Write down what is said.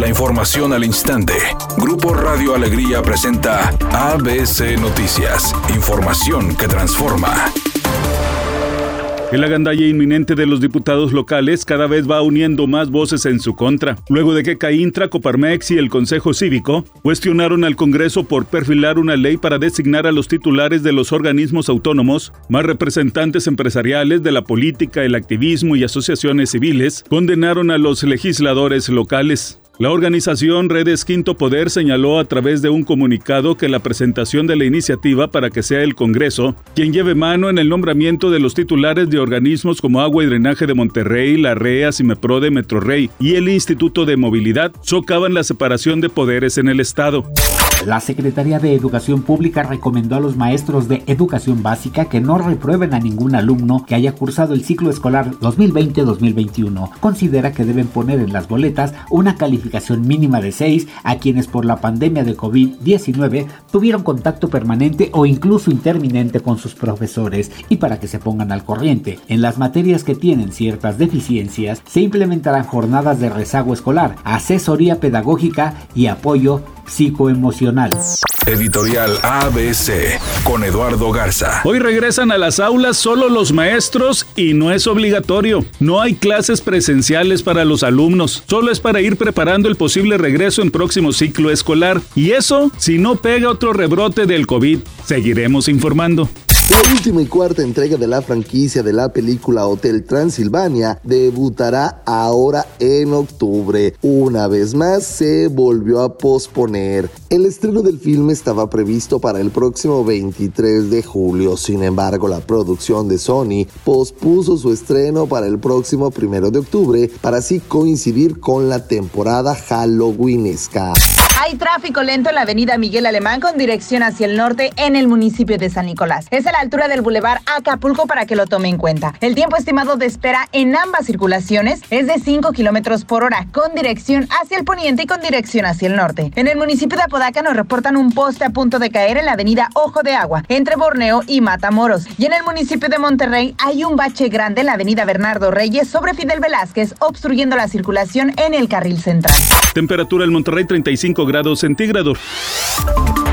La información al instante. Grupo Radio Alegría presenta ABC Noticias. Información que transforma. El agandalla inminente de los diputados locales cada vez va uniendo más voces en su contra, luego de que Caintra, Coparmex y el Consejo Cívico cuestionaron al Congreso por perfilar una ley para designar a los titulares de los organismos autónomos, más representantes empresariales de la política, el activismo y asociaciones civiles, condenaron a los legisladores locales. La organización Redes Quinto Poder señaló a través de un comunicado que la presentación de la iniciativa para que sea el Congreso quien lleve mano en el nombramiento de los titulares de organismos como Agua y Drenaje de Monterrey, la REA, Cimepro de Metrorrey y el Instituto de Movilidad socavan la separación de poderes en el Estado. La Secretaría de Educación Pública recomendó a los maestros de educación básica que no reprueben a ningún alumno que haya cursado el ciclo escolar 2020-2021. Considera que deben poner en las boletas una calificación mínima de 6 a quienes por la pandemia de COVID-19 tuvieron contacto permanente o incluso interminente con sus profesores y para que se pongan al corriente. En las materias que tienen ciertas deficiencias se implementarán jornadas de rezago escolar, asesoría pedagógica y apoyo psicoemocional. Editorial ABC con Eduardo Garza. Hoy regresan a las aulas solo los maestros y no es obligatorio. No hay clases presenciales para los alumnos, solo es para ir preparando el posible regreso en próximo ciclo escolar. Y eso si no pega otro rebrote del COVID. Seguiremos informando. La última y cuarta entrega de la franquicia de la película Hotel Transilvania debutará ahora en octubre. Una vez más se volvió a posponer. El estreno del filme estaba previsto para el próximo 23 de julio. Sin embargo, la producción de Sony pospuso su estreno para el próximo 1 de octubre para así coincidir con la temporada Halloweenesca. Hay tráfico lento en la avenida Miguel Alemán con dirección hacia el norte en el municipio de San Nicolás. Es a altura del bulevar Acapulco para que lo tome en cuenta. El tiempo estimado de espera en ambas circulaciones es de 5 kilómetros por hora con dirección hacia el poniente y con dirección hacia el norte. En el municipio de Apodaca nos reportan un poste a punto de caer en la avenida Ojo de Agua entre Borneo y Matamoros. Y en el municipio de Monterrey hay un bache grande en la avenida Bernardo Reyes sobre Fidel Velázquez obstruyendo la circulación en el carril central. Temperatura en Monterrey 35 grados centígrados.